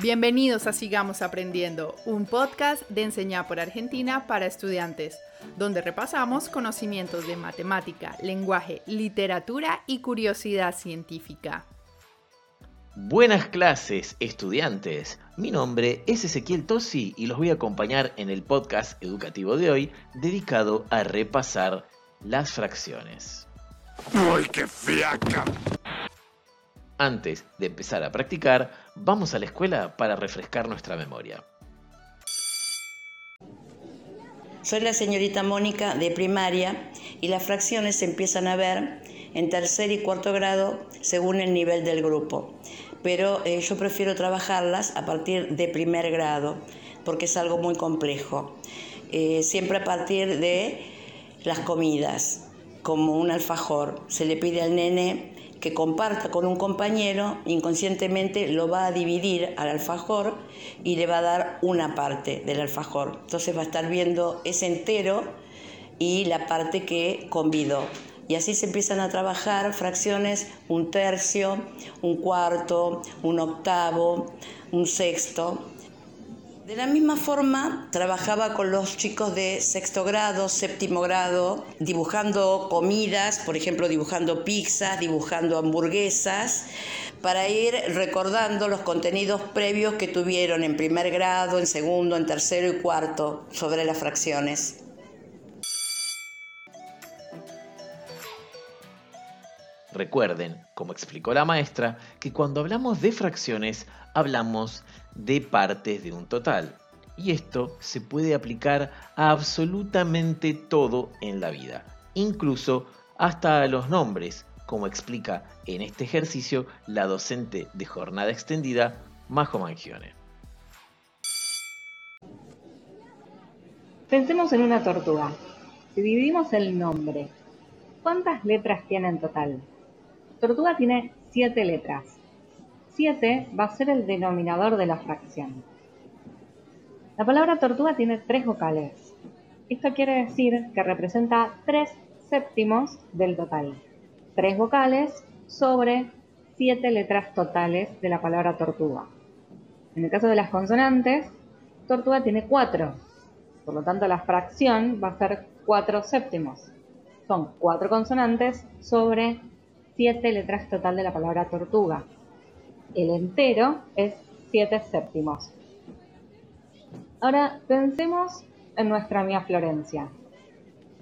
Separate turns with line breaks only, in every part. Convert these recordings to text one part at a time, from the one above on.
Bienvenidos a Sigamos Aprendiendo, un podcast de Enseñar por Argentina para estudiantes, donde repasamos conocimientos de matemática, lenguaje, literatura y curiosidad científica.
Buenas clases, estudiantes. Mi nombre es Ezequiel Tosi y los voy a acompañar en el podcast educativo de hoy dedicado a repasar las fracciones.
¡Uy, qué fiaca!
Antes de empezar a practicar, vamos a la escuela para refrescar nuestra memoria.
Soy la señorita Mónica de primaria y las fracciones se empiezan a ver en tercer y cuarto grado según el nivel del grupo. Pero eh, yo prefiero trabajarlas a partir de primer grado porque es algo muy complejo. Eh, siempre a partir de las comidas, como un alfajor. Se le pide al nene que comparta con un compañero, inconscientemente lo va a dividir al alfajor y le va a dar una parte del alfajor. Entonces va a estar viendo ese entero y la parte que convidó. Y así se empiezan a trabajar fracciones, un tercio, un cuarto, un octavo, un sexto. De la misma forma, trabajaba con los chicos de sexto grado, séptimo grado, dibujando comidas, por ejemplo, dibujando pizzas, dibujando hamburguesas, para ir recordando los contenidos previos que tuvieron en primer grado, en segundo, en tercero y cuarto sobre las fracciones.
Recuerden, como explicó la maestra, que cuando hablamos de fracciones hablamos de partes de un total. Y esto se puede aplicar a absolutamente todo en la vida, incluso hasta a los nombres, como explica en este ejercicio la docente de jornada extendida, Majo Mangione.
Pensemos en una tortuga. Si dividimos el nombre, ¿cuántas letras tiene en total? Tortuga tiene 7 letras. 7 va a ser el denominador de la fracción. La palabra tortuga tiene tres vocales. Esto quiere decir que representa 3 séptimos del total. 3 vocales sobre 7 letras totales de la palabra tortuga. En el caso de las consonantes, tortuga tiene 4. Por lo tanto, la fracción va a ser 4 séptimos. Son 4 consonantes sobre 7 letras total de la palabra tortuga. El entero es 7 séptimos. Ahora pensemos en nuestra amiga Florencia.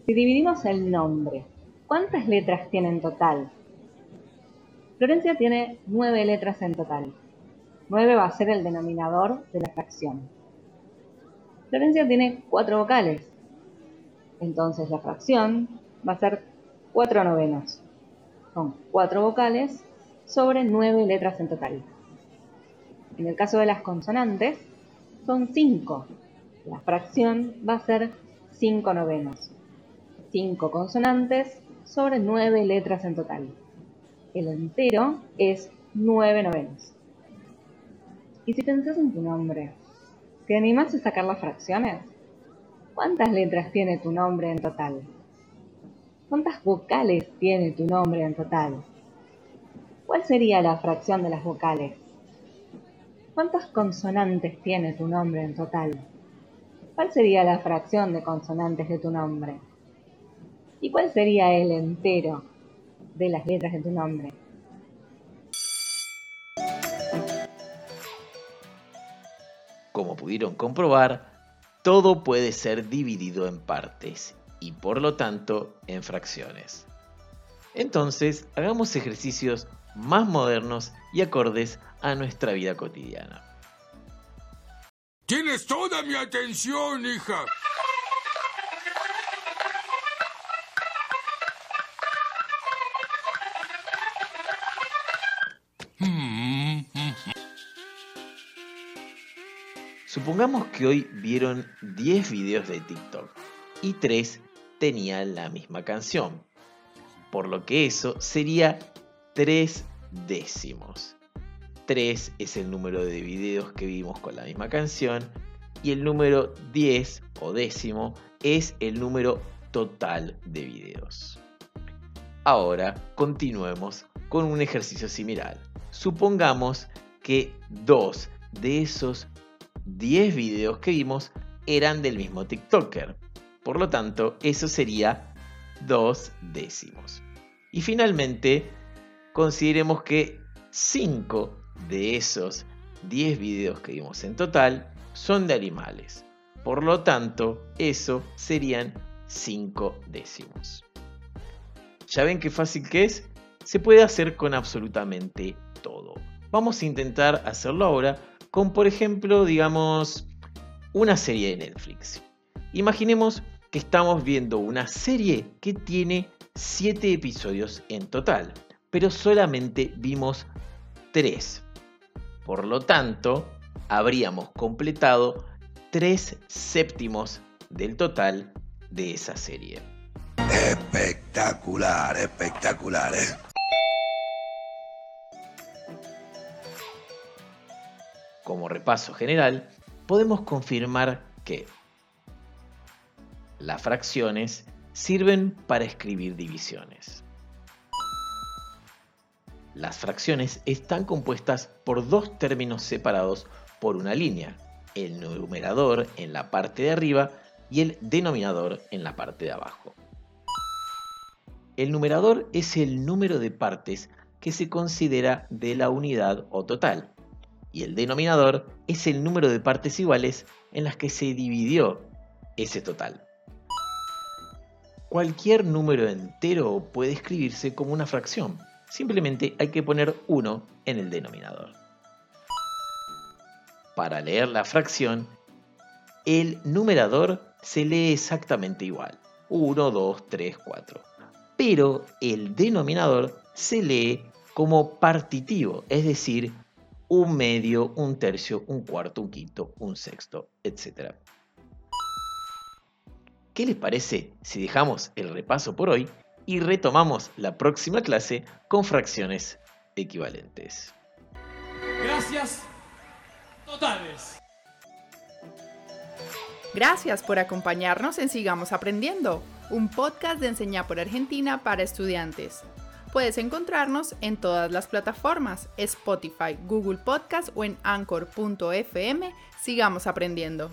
Si dividimos el nombre, ¿cuántas letras tiene en total? Florencia tiene 9 letras en total. 9 va a ser el denominador de la fracción. Florencia tiene 4 vocales. Entonces la fracción va a ser 4 novenos son cuatro vocales sobre nueve letras en total. En el caso de las consonantes, son cinco. La fracción va a ser cinco novenos. Cinco consonantes sobre nueve letras en total. El entero es nueve novenos. Y si pensás en tu nombre, ¿te animas a sacar las fracciones? ¿Cuántas letras tiene tu nombre en total? ¿Cuántas vocales tiene tu nombre en total? ¿Cuál sería la fracción de las vocales? ¿Cuántas consonantes tiene tu nombre en total? ¿Cuál sería la fracción de consonantes de tu nombre? ¿Y cuál sería el entero de las letras de tu nombre?
Como pudieron comprobar, todo puede ser dividido en partes y por lo tanto en fracciones. Entonces, hagamos ejercicios más modernos y acordes a nuestra vida cotidiana.
Tienes toda mi atención, hija.
Supongamos que hoy vieron 10 videos de TikTok y 3 tenía la misma canción. Por lo que eso sería 3 décimos. 3 es el número de videos que vimos con la misma canción y el número 10 o décimo es el número total de videos. Ahora continuemos con un ejercicio similar. Supongamos que 2 de esos 10 videos que vimos eran del mismo TikToker. Por lo tanto, eso sería dos décimos. Y finalmente, consideremos que 5 de esos 10 videos que vimos en total son de animales. Por lo tanto, eso serían 5 décimos. ¿Ya ven qué fácil que es? Se puede hacer con absolutamente todo. Vamos a intentar hacerlo ahora con, por ejemplo, digamos, una serie de Netflix. Imaginemos que estamos viendo una serie que tiene 7 episodios en total, pero solamente vimos 3. Por lo tanto, habríamos completado 3 séptimos del total de esa serie.
Espectacular, espectacular, ¿eh?
Como repaso general, podemos confirmar que las fracciones sirven para escribir divisiones. Las fracciones están compuestas por dos términos separados por una línea, el numerador en la parte de arriba y el denominador en la parte de abajo. El numerador es el número de partes que se considera de la unidad o total, y el denominador es el número de partes iguales en las que se dividió ese total. Cualquier número entero puede escribirse como una fracción, simplemente hay que poner 1 en el denominador. Para leer la fracción, el numerador se lee exactamente igual, 1, 2, 3, 4. Pero el denominador se lee como partitivo, es decir, un medio, un tercio, un cuarto, un quinto, un sexto, etc. ¿Qué les parece si dejamos el repaso por hoy y retomamos la próxima clase con fracciones equivalentes?
Gracias totales.
Gracias por acompañarnos en Sigamos Aprendiendo, un podcast de Enseñar por Argentina para estudiantes. Puedes encontrarnos en todas las plataformas, Spotify, Google Podcast o en anchor.fm. Sigamos aprendiendo.